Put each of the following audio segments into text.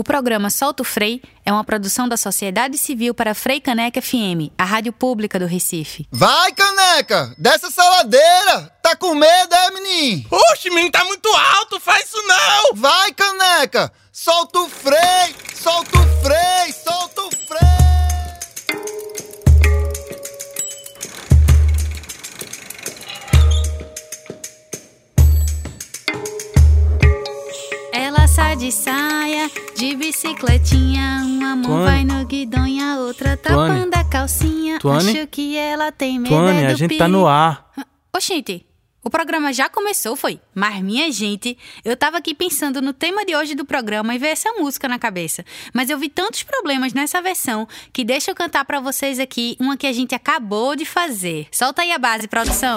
O programa Solto Frei é uma produção da Sociedade Civil para Frei Caneca FM, a rádio pública do Recife. Vai, Caneca! Desce essa ladeira! Tá com medo, é, menino? Oxe, menino, tá muito alto, faz isso não! Vai, Caneca! Solta o freio! Solta o freio! Solta o de saia, de bicicletinha. Uma mão Tuane. vai no guidão e a outra Tuane. tapando a calcinha. Tuane. Acho que ela tem medo Tuane, é a gente tá perigo. no ar. Oxente, o programa já começou, foi? Mas, minha gente, eu tava aqui pensando no tema de hoje do programa e veio essa música na cabeça. Mas eu vi tantos problemas nessa versão que deixa eu cantar pra vocês aqui uma que a gente acabou de fazer. Solta aí a base, produção.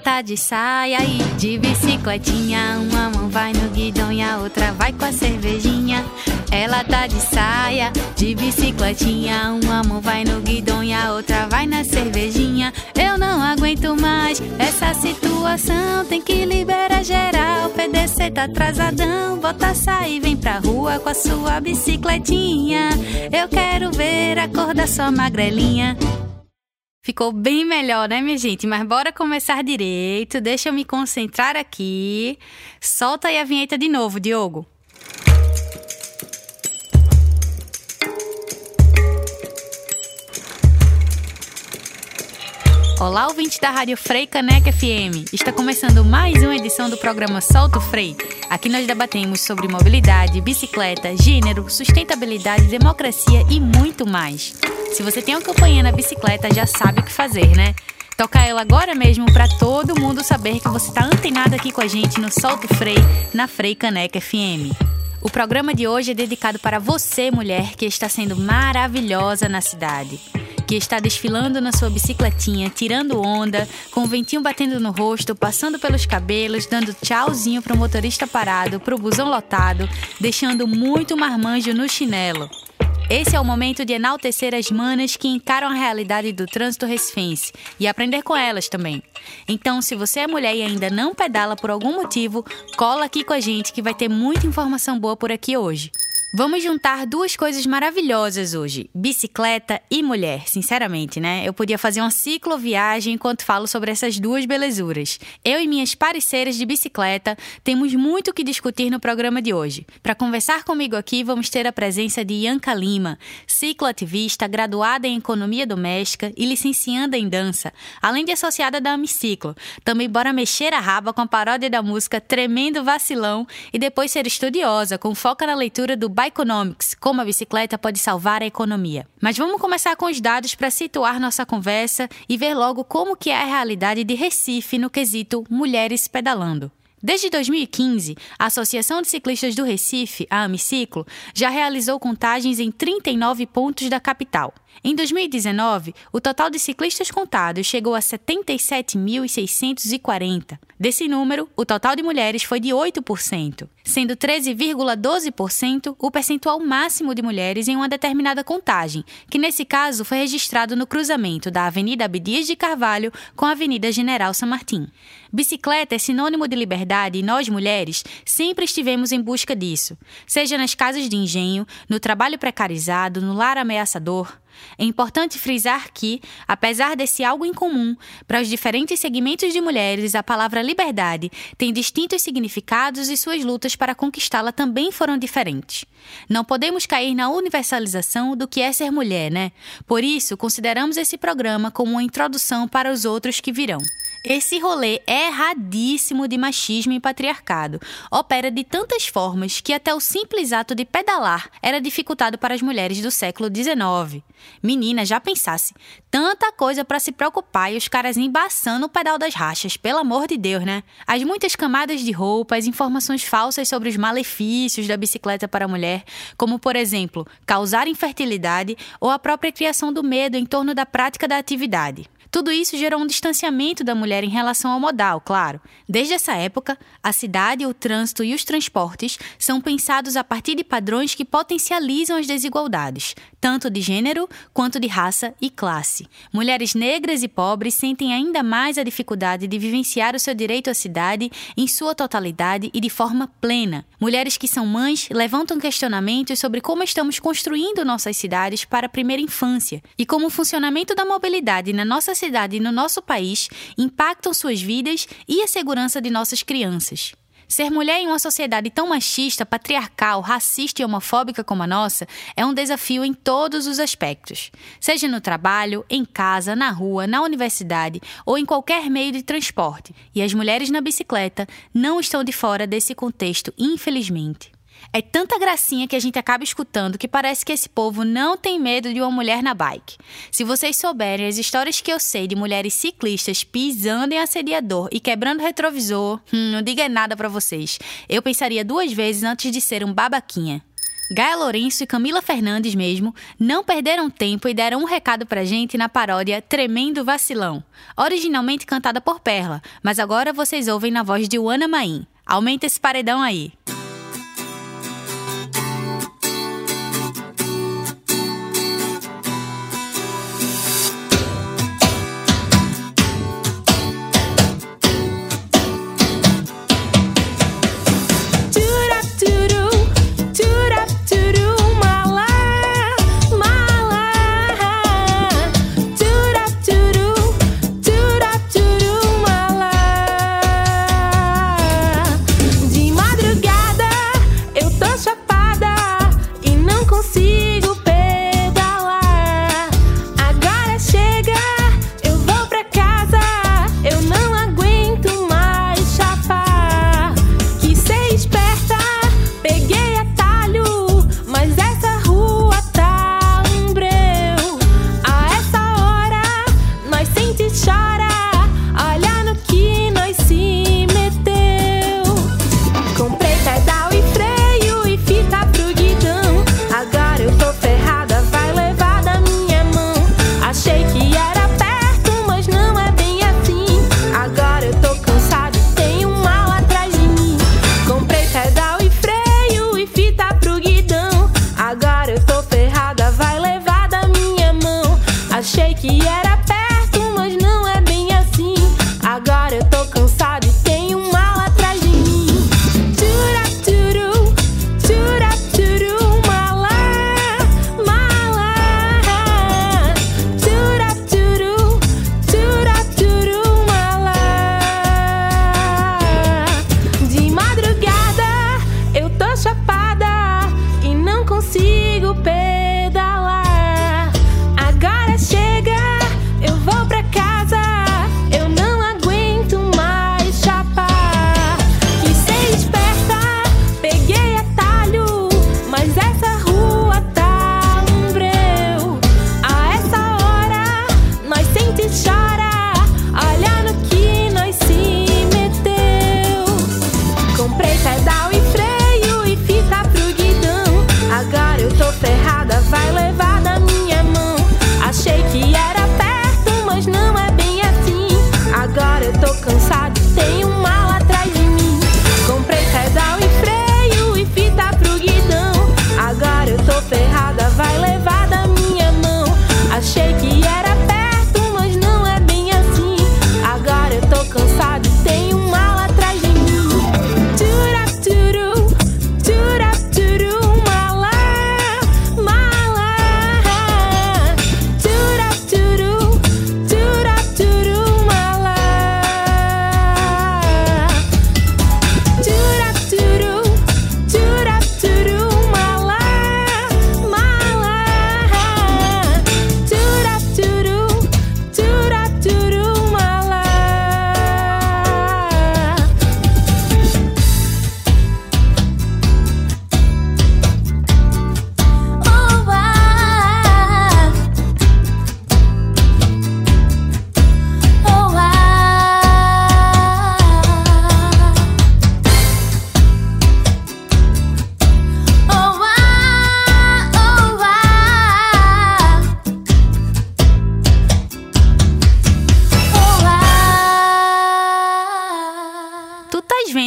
Tá de saia e de bicicletinha. Uma mão vai no guidão e a outra vai com a cervejinha. Ela tá de saia, de bicicletinha. Uma mão vai no guidão e a outra vai na cervejinha. Eu não aguento mais essa situação. Tem que liberar geral. PDC tá atrasadão. Bota sair, vem pra rua com a sua bicicletinha. Eu quero ver a cor da sua magrelinha. Ficou bem melhor, né, minha gente? Mas bora começar direito. Deixa eu me concentrar aqui. Solta aí a vinheta de novo, Diogo. Olá, ouvintes da Rádio Frei Caneca FM. Está começando mais uma edição do programa Solto Frei. Aqui nós debatemos sobre mobilidade, bicicleta, gênero, sustentabilidade, democracia e muito mais. Se você tem uma campanha na bicicleta, já sabe o que fazer, né? Toca ela agora mesmo para todo mundo saber que você está antenado aqui com a gente no Solto Frei, na Frei Caneca FM. O programa de hoje é dedicado para você, mulher, que está sendo maravilhosa na cidade. Que está desfilando na sua bicicletinha, tirando onda, com o ventinho batendo no rosto, passando pelos cabelos, dando tchauzinho pro motorista parado, pro busão lotado, deixando muito marmanjo no chinelo. Esse é o momento de enaltecer as manas que encaram a realidade do trânsito recifense e aprender com elas também. Então, se você é mulher e ainda não pedala por algum motivo, cola aqui com a gente que vai ter muita informação boa por aqui hoje. Vamos juntar duas coisas maravilhosas hoje: bicicleta e mulher, sinceramente, né? Eu podia fazer uma cicloviagem enquanto falo sobre essas duas belezuras. Eu e minhas parceiras de bicicleta temos muito o que discutir no programa de hoje. Para conversar comigo aqui, vamos ter a presença de Ianca Lima, cicloativista, graduada em economia doméstica e licencianda em dança, além de associada da Amiciclo. Também bora mexer a raba com a paródia da música Tremendo Vacilão e depois ser estudiosa, com foco na leitura do Bikenomics, como a bicicleta pode salvar a economia. Mas vamos começar com os dados para situar nossa conversa e ver logo como que é a realidade de Recife no quesito mulheres pedalando. Desde 2015, a Associação de Ciclistas do Recife, a Amiciclo, já realizou contagens em 39 pontos da capital. Em 2019, o total de ciclistas contados chegou a 77.640. Desse número, o total de mulheres foi de 8%, sendo 13,12% o percentual máximo de mulheres em uma determinada contagem, que nesse caso foi registrado no cruzamento da Avenida Abdias de Carvalho com a Avenida General San Martín. Bicicleta é sinônimo de liberdade e nós, mulheres, sempre estivemos em busca disso, seja nas casas de engenho, no trabalho precarizado, no lar ameaçador. É importante frisar que, apesar desse algo em comum, para os diferentes segmentos de mulheres, a palavra liberdade tem distintos significados e suas lutas para conquistá-la também foram diferentes. Não podemos cair na universalização do que é ser mulher, né? Por isso, consideramos esse programa como uma introdução para os outros que virão. Esse rolê erradíssimo de machismo e patriarcado opera de tantas formas que até o simples ato de pedalar era dificultado para as mulheres do século XIX. Menina, já pensasse, tanta coisa para se preocupar e os caras embaçando o pedal das rachas, pelo amor de Deus, né? As muitas camadas de roupa, as informações falsas sobre os malefícios da bicicleta para a mulher, como por exemplo, causar infertilidade ou a própria criação do medo em torno da prática da atividade. Tudo isso gerou um distanciamento da mulher em relação ao modal, claro. Desde essa época, a cidade, o trânsito e os transportes são pensados a partir de padrões que potencializam as desigualdades, tanto de gênero quanto de raça e classe. Mulheres negras e pobres sentem ainda mais a dificuldade de vivenciar o seu direito à cidade em sua totalidade e de forma plena. Mulheres que são mães levantam questionamentos sobre como estamos construindo nossas cidades para a primeira infância e como o funcionamento da mobilidade na nossa cidade e no nosso país impactam suas vidas e a segurança de nossas crianças. Ser mulher em uma sociedade tão machista, patriarcal, racista e homofóbica como a nossa é um desafio em todos os aspectos, seja no trabalho, em casa, na rua, na universidade ou em qualquer meio de transporte. E as mulheres na bicicleta não estão de fora desse contexto, infelizmente. É tanta gracinha que a gente acaba escutando que parece que esse povo não tem medo de uma mulher na bike. Se vocês souberem as histórias que eu sei de mulheres ciclistas pisando em assediador e quebrando retrovisor, hum, não diga nada para vocês. Eu pensaria duas vezes antes de ser um babaquinha. Gaia Lourenço e Camila Fernandes mesmo não perderam tempo e deram um recado pra gente na paródia Tremendo Vacilão, originalmente cantada por Perla, mas agora vocês ouvem na voz de Ana Maim. Aumenta esse paredão aí.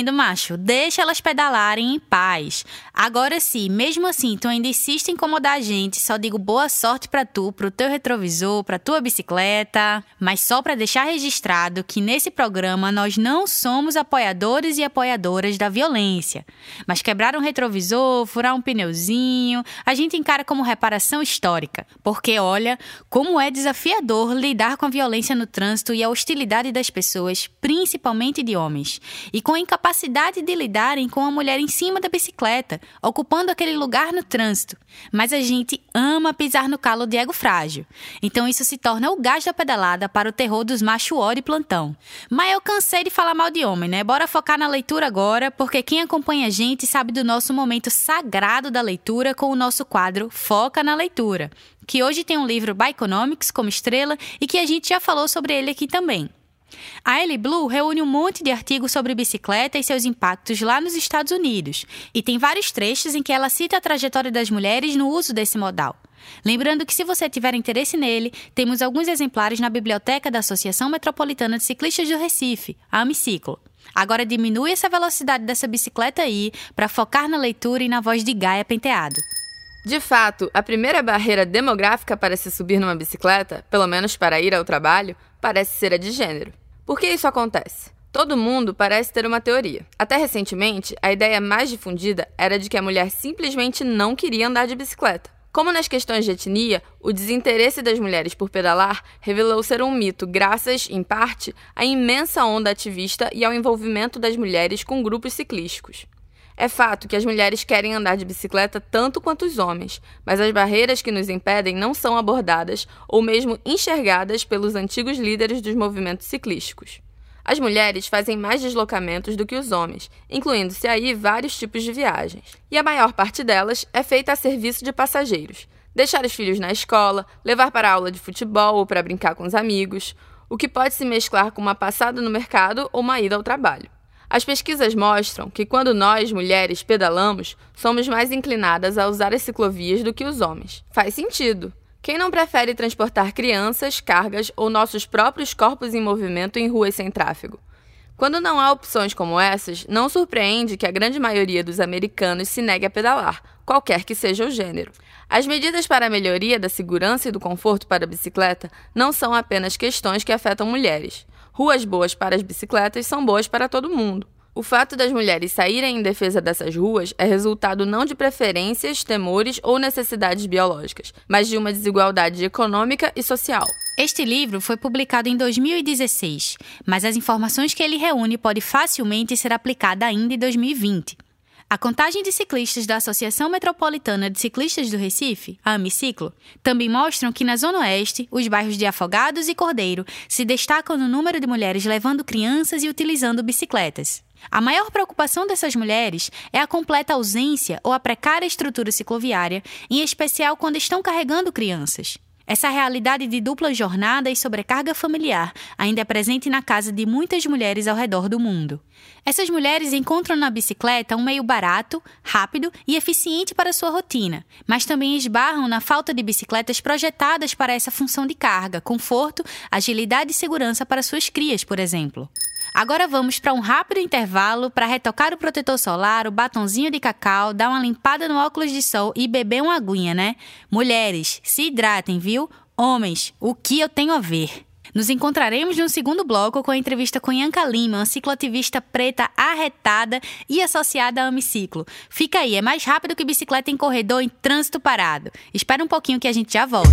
Vendo, macho? Deixa elas pedalarem em paz. Agora sim, mesmo assim, tu ainda insiste em incomodar a gente, só digo boa sorte para tu, pro teu retrovisor, pra tua bicicleta. Mas só para deixar registrado que nesse programa nós não somos apoiadores e apoiadoras da violência. Mas quebrar um retrovisor, furar um pneuzinho, a gente encara como reparação histórica. Porque olha como é desafiador lidar com a violência no trânsito e a hostilidade das pessoas, principalmente de homens. E com a incapacidade de lidarem com a mulher em cima da bicicleta, ocupando aquele lugar no trânsito. Mas a gente ama pisar no calo de ego frágil. Então isso se torna o gás da pedalada para o terror dos macho e plantão. Mas eu cansei de falar mal de homem, né? Bora focar na leitura agora, porque quem acompanha a gente sabe do nosso momento sagrado da leitura com o nosso quadro Foca na Leitura, que hoje tem um livro by Economics como estrela e que a gente já falou sobre ele aqui também. A Ellie Blue reúne um monte de artigos sobre bicicleta e seus impactos lá nos Estados Unidos, e tem vários trechos em que ela cita a trajetória das mulheres no uso desse modal. Lembrando que, se você tiver interesse nele, temos alguns exemplares na biblioteca da Associação Metropolitana de Ciclistas do Recife, a Amiciclo. Agora diminui essa velocidade dessa bicicleta aí para focar na leitura e na voz de Gaia Penteado. De fato, a primeira barreira demográfica para se subir numa bicicleta, pelo menos para ir ao trabalho, parece ser a de gênero. Por que isso acontece? Todo mundo parece ter uma teoria. Até recentemente, a ideia mais difundida era de que a mulher simplesmente não queria andar de bicicleta. Como nas questões de etnia, o desinteresse das mulheres por pedalar revelou ser um mito, graças, em parte, à imensa onda ativista e ao envolvimento das mulheres com grupos ciclísticos. É fato que as mulheres querem andar de bicicleta tanto quanto os homens, mas as barreiras que nos impedem não são abordadas ou mesmo enxergadas pelos antigos líderes dos movimentos ciclísticos. As mulheres fazem mais deslocamentos do que os homens, incluindo-se aí vários tipos de viagens. E a maior parte delas é feita a serviço de passageiros. Deixar os filhos na escola, levar para a aula de futebol ou para brincar com os amigos, o que pode se mesclar com uma passada no mercado ou uma ida ao trabalho. As pesquisas mostram que quando nós, mulheres, pedalamos, somos mais inclinadas a usar as ciclovias do que os homens. Faz sentido. Quem não prefere transportar crianças, cargas ou nossos próprios corpos em movimento em ruas sem tráfego? Quando não há opções como essas, não surpreende que a grande maioria dos americanos se negue a pedalar, qualquer que seja o gênero. As medidas para a melhoria da segurança e do conforto para a bicicleta não são apenas questões que afetam mulheres. Ruas boas para as bicicletas são boas para todo mundo. O fato das mulheres saírem em defesa dessas ruas é resultado não de preferências, temores ou necessidades biológicas, mas de uma desigualdade econômica e social. Este livro foi publicado em 2016, mas as informações que ele reúne pode facilmente ser aplicada ainda em 2020. A contagem de ciclistas da Associação Metropolitana de Ciclistas do Recife, a Amiciclo, também mostram que na Zona Oeste, os bairros de Afogados e Cordeiro se destacam no número de mulheres levando crianças e utilizando bicicletas. A maior preocupação dessas mulheres é a completa ausência ou a precária estrutura cicloviária, em especial quando estão carregando crianças. Essa realidade de dupla jornada e sobrecarga familiar ainda é presente na casa de muitas mulheres ao redor do mundo. Essas mulheres encontram na bicicleta um meio barato, rápido e eficiente para sua rotina, mas também esbarram na falta de bicicletas projetadas para essa função de carga, conforto, agilidade e segurança para suas crias, por exemplo. Agora vamos para um rápido intervalo para retocar o protetor solar, o batonzinho de cacau, dar uma limpada no óculos de sol e beber uma aguinha, né? Mulheres, se hidratem, viu? Homens, o que eu tenho a ver? Nos encontraremos no segundo bloco com a entrevista com Yanka Lima, uma cicloativista preta arretada e associada a Amiciclo. Fica aí, é mais rápido que bicicleta em corredor em trânsito parado. Espera um pouquinho que a gente já volta.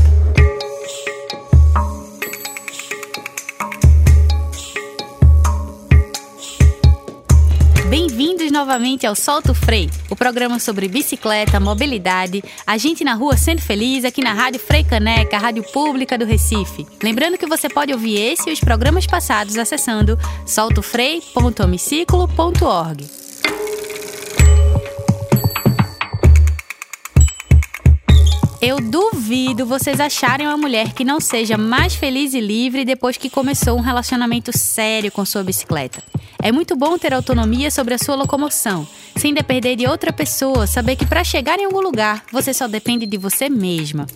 Bem-vindos novamente ao Solto Frei, o programa sobre bicicleta, mobilidade, a gente na rua sendo feliz aqui na Rádio Frei Caneca, a rádio pública do Recife. Lembrando que você pode ouvir esse e os programas passados acessando soltofrei.homiciclo.org. Eu duvido vocês acharem uma mulher que não seja mais feliz e livre depois que começou um relacionamento sério com sua bicicleta. É muito bom ter autonomia sobre a sua locomoção, sem depender de outra pessoa, saber que para chegar em algum lugar você só depende de você mesma.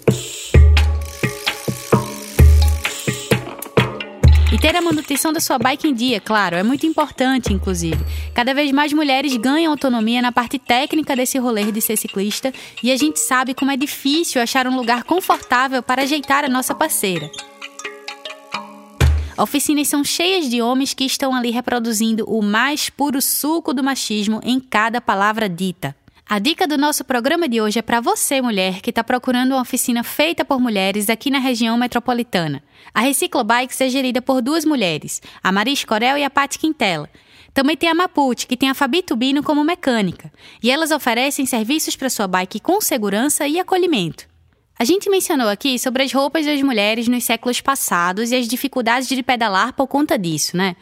E ter a manutenção da sua bike em dia, claro, é muito importante, inclusive. Cada vez mais mulheres ganham autonomia na parte técnica desse rolê de ser ciclista e a gente sabe como é difícil achar um lugar confortável para ajeitar a nossa parceira. Oficinas são cheias de homens que estão ali reproduzindo o mais puro suco do machismo em cada palavra dita. A dica do nosso programa de hoje é para você, mulher, que está procurando uma oficina feita por mulheres aqui na região metropolitana. A Reciclobikes é gerida por duas mulheres, a Maris Corel e a Paty Quintela. Também tem a Maput, que tem a Fabi Tubino como mecânica, e elas oferecem serviços para sua bike com segurança e acolhimento. A gente mencionou aqui sobre as roupas das mulheres nos séculos passados e as dificuldades de pedalar por conta disso, né?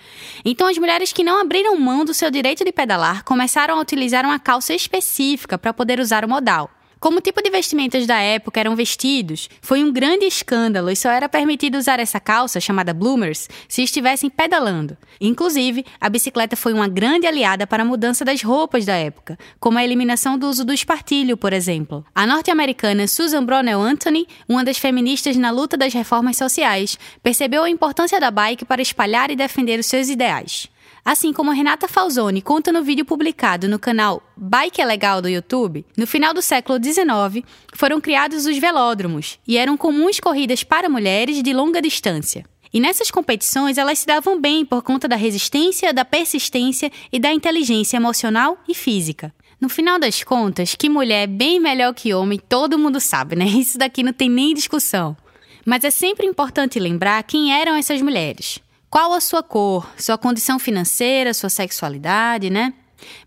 Então, as mulheres que não abriram mão do seu direito de pedalar começaram a utilizar uma calça específica para poder usar o modal. Como o tipo de vestimentas da época eram vestidos, foi um grande escândalo e só era permitido usar essa calça, chamada bloomers, se estivessem pedalando. Inclusive, a bicicleta foi uma grande aliada para a mudança das roupas da época, como a eliminação do uso do espartilho, por exemplo. A norte-americana Susan Brownell Anthony, uma das feministas na luta das reformas sociais, percebeu a importância da bike para espalhar e defender os seus ideais. Assim como Renata Falzoni conta no vídeo publicado no canal Bike é Legal do YouTube, no final do século XIX foram criados os velódromos e eram comuns corridas para mulheres de longa distância. E nessas competições elas se davam bem por conta da resistência, da persistência e da inteligência emocional e física. No final das contas, que mulher é bem melhor que homem, todo mundo sabe, né? Isso daqui não tem nem discussão. Mas é sempre importante lembrar quem eram essas mulheres. Qual a sua cor, sua condição financeira, sua sexualidade, né?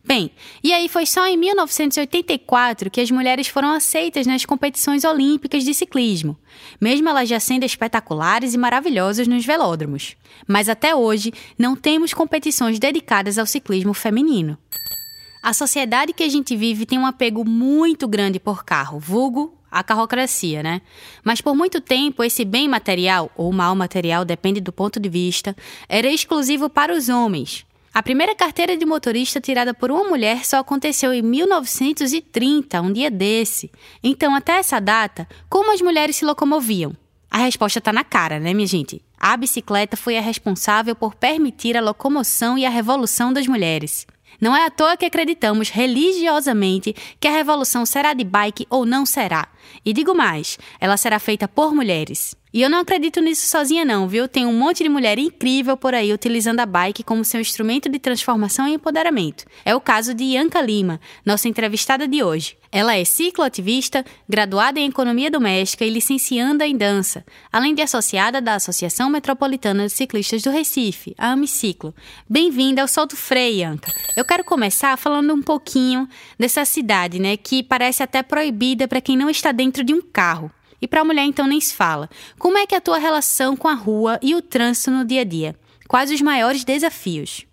Bem, e aí foi só em 1984 que as mulheres foram aceitas nas competições olímpicas de ciclismo, mesmo elas já sendo espetaculares e maravilhosas nos velódromos. Mas até hoje não temos competições dedicadas ao ciclismo feminino. A sociedade que a gente vive tem um apego muito grande por carro, vulgo a carrocracia, né? Mas por muito tempo, esse bem material, ou mal material, depende do ponto de vista, era exclusivo para os homens. A primeira carteira de motorista tirada por uma mulher só aconteceu em 1930, um dia desse. Então, até essa data, como as mulheres se locomoviam? A resposta está na cara, né, minha gente? A bicicleta foi a responsável por permitir a locomoção e a revolução das mulheres. Não é à toa que acreditamos religiosamente que a revolução será de bike ou não será. E digo mais, ela será feita por mulheres. E eu não acredito nisso sozinha não, viu? Tem um monte de mulher incrível por aí utilizando a bike como seu instrumento de transformação e empoderamento. É o caso de Ianca Lima, nossa entrevistada de hoje. Ela é cicloativista, graduada em Economia Doméstica e licencianda em dança, além de associada da Associação Metropolitana de Ciclistas do Recife, a Amiciclo. Bem-vinda ao Solto Freio, Ianca. Eu quero começar falando um pouquinho dessa cidade, né, que parece até proibida para quem não está dentro de um carro. E para a mulher, então, nem se fala. Como é que é a tua relação com a rua e o trânsito no dia a dia? Quais os maiores desafios?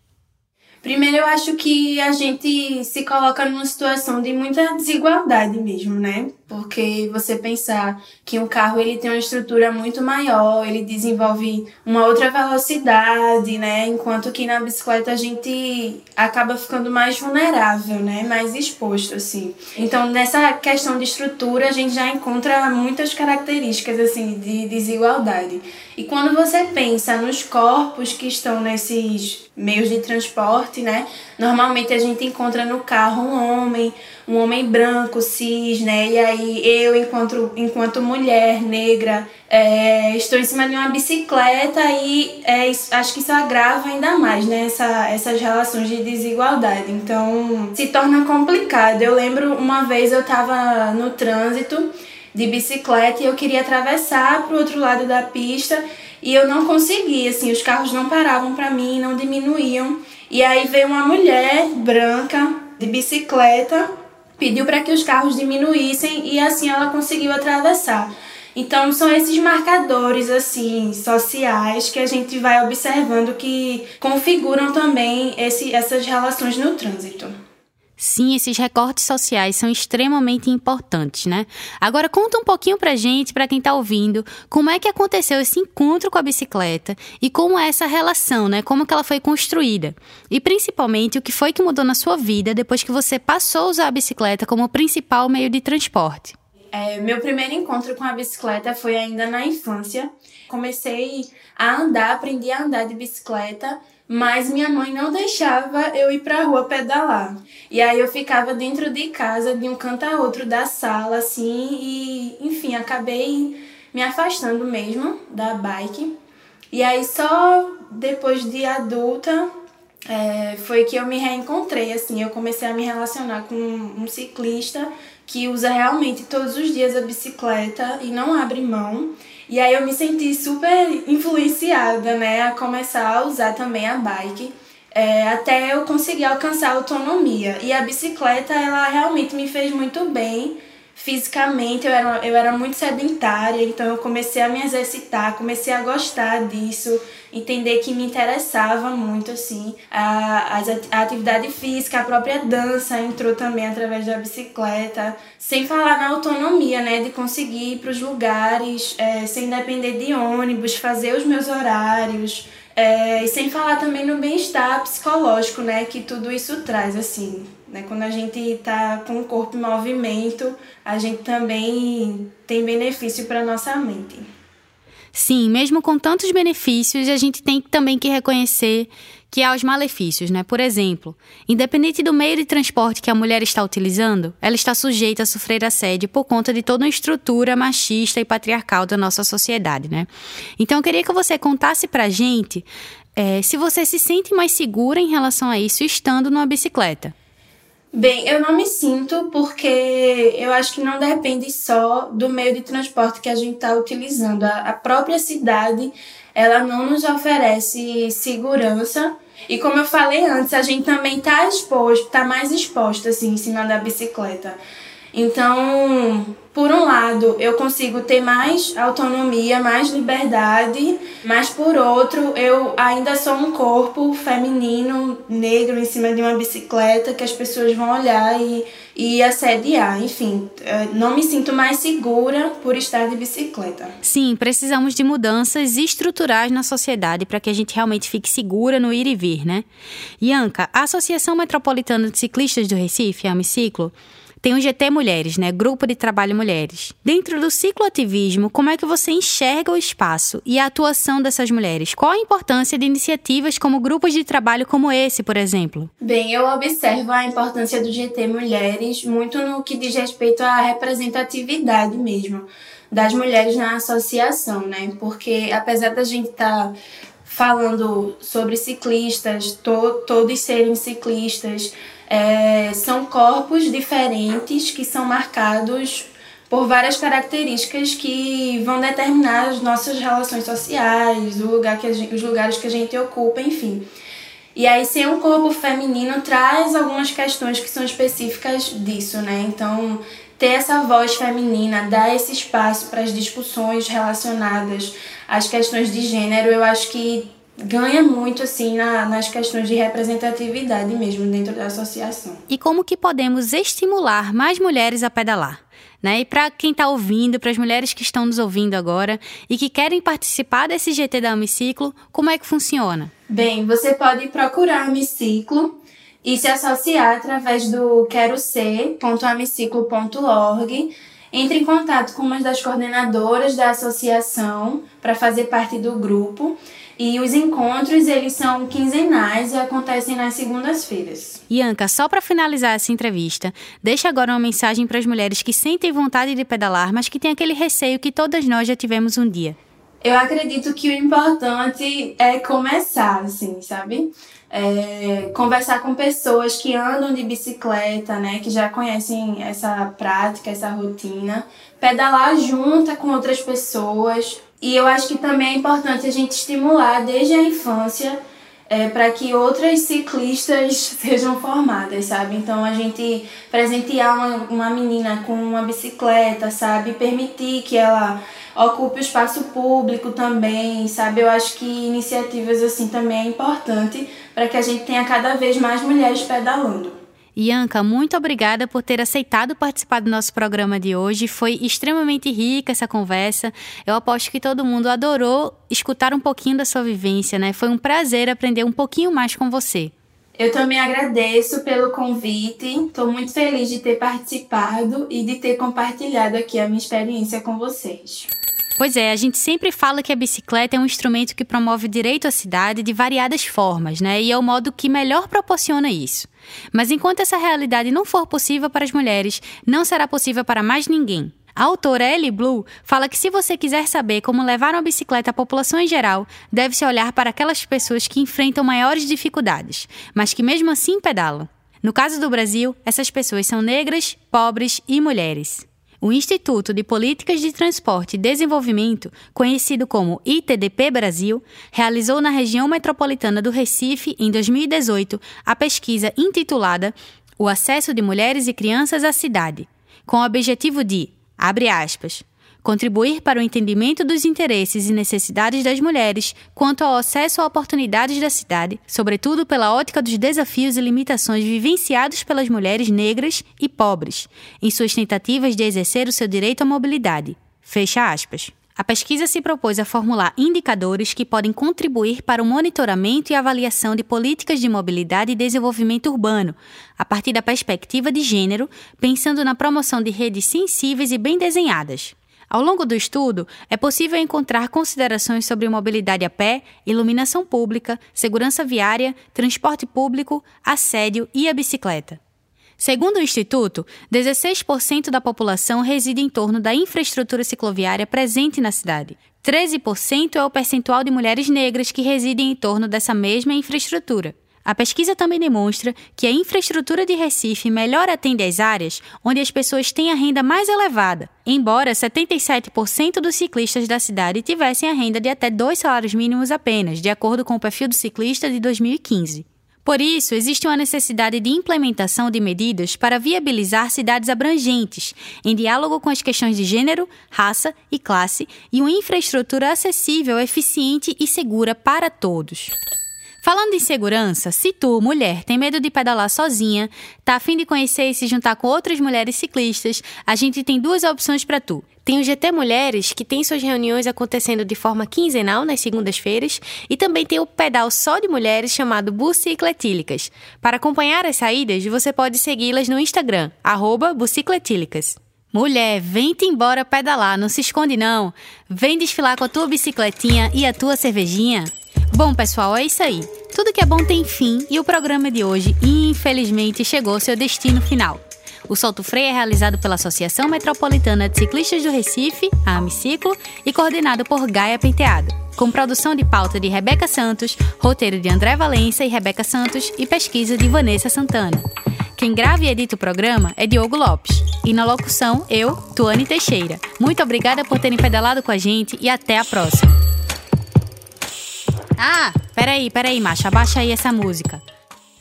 Primeiro, eu acho que a gente se coloca numa situação de muita desigualdade mesmo, né? Porque você pensar que um carro ele tem uma estrutura muito maior, ele desenvolve uma outra velocidade, né? Enquanto que na bicicleta a gente acaba ficando mais vulnerável, né? Mais exposto, assim. Então, nessa questão de estrutura, a gente já encontra muitas características, assim, de desigualdade. E quando você pensa nos corpos que estão nesses meios de transporte, né? Normalmente a gente encontra no carro um homem, um homem branco, cis, né? E aí eu, enquanto, enquanto mulher negra, é, estou em cima de uma bicicleta e é, acho que isso agrava ainda mais, né? Essa, essas relações de desigualdade. Então se torna complicado. Eu lembro uma vez eu estava no trânsito de bicicleta e eu queria atravessar para o outro lado da pista e eu não conseguia, assim, os carros não paravam para mim, não diminuíam. E aí veio uma mulher branca de bicicleta, pediu para que os carros diminuíssem e assim ela conseguiu atravessar. Então são esses marcadores assim sociais que a gente vai observando que configuram também esse, essas relações no trânsito. Sim, esses recortes sociais são extremamente importantes, né? Agora conta um pouquinho pra gente, para quem tá ouvindo, como é que aconteceu esse encontro com a bicicleta e como é essa relação, né? Como que ela foi construída? E principalmente o que foi que mudou na sua vida depois que você passou a usar a bicicleta como principal meio de transporte. é, meu primeiro encontro com a bicicleta foi ainda na infância. Comecei a andar, aprendi a andar de bicicleta, mas minha mãe não deixava eu ir pra rua pedalar. E aí eu ficava dentro de casa, de um canto a outro da sala, assim, e enfim, acabei me afastando mesmo da bike. E aí só depois de adulta é, foi que eu me reencontrei, assim, eu comecei a me relacionar com um ciclista que usa realmente todos os dias a bicicleta e não abre mão. E aí eu me senti super influenciada, né, a começar a usar também a bike. É, até eu conseguir alcançar a autonomia. E a bicicleta, ela realmente me fez muito bem fisicamente eu era, eu era muito sedentária, então eu comecei a me exercitar, comecei a gostar disso, entender que me interessava muito, assim, a, a, atividade física, a própria dança entrou também através da bicicleta, sem falar na autonomia, né, de conseguir ir para os lugares é, sem depender de ônibus, fazer os meus horários, é, e sem falar também no bem-estar psicológico, né, que tudo isso traz, assim. Né? Quando a gente está com o corpo em movimento, a gente também tem benefício para nossa mente. Sim, mesmo com tantos benefícios, a gente tem também que reconhecer que há os malefícios, né? Por exemplo, independente do meio de transporte que a mulher está utilizando, ela está sujeita a sofrer assédio por conta de toda uma estrutura machista e patriarcal da nossa sociedade, né? Então eu queria que você contasse pra gente é, se você se sente mais segura em relação a isso estando numa bicicleta. Bem, eu não me sinto porque eu acho que não depende só do meio de transporte que a gente está utilizando. A, a própria cidade, ela não nos oferece segurança. E como eu falei antes, a gente também está exposto, está mais exposto assim cima da bicicleta. Então, por um lado, eu consigo ter mais autonomia, mais liberdade, mas por outro, eu ainda sou um corpo feminino, negro, em cima de uma bicicleta que as pessoas vão olhar e, e assediar. Enfim, eh, não me sinto mais segura por estar de bicicleta. Sim, precisamos de mudanças estruturais na sociedade para que a gente realmente fique segura no ir e vir, né? Ianca, a Associação Metropolitana de Ciclistas do Recife, a Amiciclo, tem o GT Mulheres, né? Grupo de Trabalho Mulheres. Dentro do cicloativismo, como é que você enxerga o espaço e a atuação dessas mulheres? Qual a importância de iniciativas como grupos de trabalho como esse, por exemplo? Bem, eu observo a importância do GT Mulheres muito no que diz respeito à representatividade mesmo das mulheres na associação, né? Porque apesar da gente estar tá falando sobre ciclistas, to todos serem ciclistas, é, são corpos diferentes que são marcados por várias características que vão determinar as nossas relações sociais, o lugar que gente, os lugares que a gente ocupa, enfim. E aí ser um corpo feminino traz algumas questões que são específicas disso, né? Então, ter essa voz feminina, dar esse espaço para as discussões relacionadas às questões de gênero, eu acho que ganha muito assim na, nas questões de representatividade mesmo dentro da associação. E como que podemos estimular mais mulheres a pedalar? Né? E para quem está ouvindo, para as mulheres que estão nos ouvindo agora e que querem participar desse GT da Amiciclo, como é que funciona? Bem, você pode procurar Amiciclo e se associar através do quero ser.amiciclo.org. Entre em contato com uma das coordenadoras da associação para fazer parte do grupo e os encontros, eles são quinzenais e acontecem nas segundas-feiras. Ianca, só para finalizar essa entrevista, deixa agora uma mensagem para as mulheres que sentem vontade de pedalar, mas que têm aquele receio que todas nós já tivemos um dia. Eu acredito que o importante é começar, assim, sabe? É, conversar com pessoas que andam de bicicleta, né, que já conhecem essa prática, essa rotina, pedalar junto com outras pessoas, e eu acho que também é importante a gente estimular desde a infância é, para que outras ciclistas sejam formadas, sabe? Então a gente presentear uma, uma menina com uma bicicleta, sabe? Permitir que ela ocupe o espaço público também, sabe? Eu acho que iniciativas assim também é importante para que a gente tenha cada vez mais mulheres pedalando. Ianca, muito obrigada por ter aceitado participar do nosso programa de hoje. Foi extremamente rica essa conversa. Eu aposto que todo mundo adorou escutar um pouquinho da sua vivência, né? Foi um prazer aprender um pouquinho mais com você. Eu também agradeço pelo convite. Estou muito feliz de ter participado e de ter compartilhado aqui a minha experiência com vocês. Pois é, a gente sempre fala que a bicicleta é um instrumento que promove o direito à cidade de variadas formas, né? E é o modo que melhor proporciona isso. Mas enquanto essa realidade não for possível para as mulheres, não será possível para mais ninguém. A autora Ellie Blue fala que se você quiser saber como levar uma bicicleta à população em geral, deve-se olhar para aquelas pessoas que enfrentam maiores dificuldades, mas que mesmo assim pedalam. No caso do Brasil, essas pessoas são negras, pobres e mulheres. O Instituto de Políticas de Transporte e Desenvolvimento, conhecido como ITDP Brasil, realizou na região metropolitana do Recife, em 2018, a pesquisa intitulada O Acesso de Mulheres e Crianças à Cidade, com o objetivo de Abre aspas. Contribuir para o entendimento dos interesses e necessidades das mulheres quanto ao acesso a oportunidades da cidade, sobretudo pela ótica dos desafios e limitações vivenciados pelas mulheres negras e pobres, em suas tentativas de exercer o seu direito à mobilidade. Fecha aspas. A pesquisa se propôs a formular indicadores que podem contribuir para o monitoramento e avaliação de políticas de mobilidade e desenvolvimento urbano, a partir da perspectiva de gênero, pensando na promoção de redes sensíveis e bem desenhadas. Ao longo do estudo, é possível encontrar considerações sobre mobilidade a pé, iluminação pública, segurança viária, transporte público, assédio e a bicicleta. Segundo o Instituto, 16% da população reside em torno da infraestrutura cicloviária presente na cidade. 13% é o percentual de mulheres negras que residem em torno dessa mesma infraestrutura. A pesquisa também demonstra que a infraestrutura de Recife melhor atende às áreas onde as pessoas têm a renda mais elevada, embora 77% dos ciclistas da cidade tivessem a renda de até dois salários mínimos apenas, de acordo com o perfil do ciclista de 2015. Por isso, existe uma necessidade de implementação de medidas para viabilizar cidades abrangentes, em diálogo com as questões de gênero, raça e classe, e uma infraestrutura acessível, eficiente e segura para todos. Falando em segurança, se tu, mulher, tem medo de pedalar sozinha, tá afim de conhecer e se juntar com outras mulheres ciclistas, a gente tem duas opções para tu. Tem o GT Mulheres, que tem suas reuniões acontecendo de forma quinzenal nas segundas-feiras, e também tem o pedal só de mulheres chamado Bucicletílicas. Para acompanhar as saídas, você pode segui-las no Instagram, Bucicletílicas. Mulher, vem-te embora pedalar, não se esconde não. Vem desfilar com a tua bicicletinha e a tua cervejinha. Bom, pessoal, é isso aí. Tudo que é bom tem fim e o programa de hoje, infelizmente, chegou ao seu destino final. O Solto Freio é realizado pela Associação Metropolitana de Ciclistas do Recife, a Amiciclo, e coordenado por Gaia Penteado, com produção de pauta de Rebeca Santos, roteiro de André Valença e Rebeca Santos e pesquisa de Vanessa Santana. Quem grava e edita o programa é Diogo Lopes. E na locução, eu, Tuane Teixeira. Muito obrigada por terem pedalado com a gente e até a próxima. Ah, peraí, peraí, macha, abaixa aí essa música.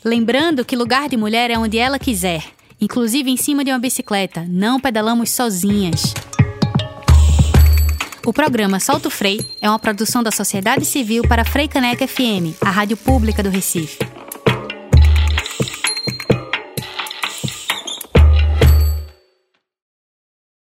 Lembrando que lugar de mulher é onde ela quiser, inclusive em cima de uma bicicleta, não pedalamos sozinhas. O programa Solto Frei é uma produção da Sociedade Civil para Frei Caneca FM, a rádio pública do Recife.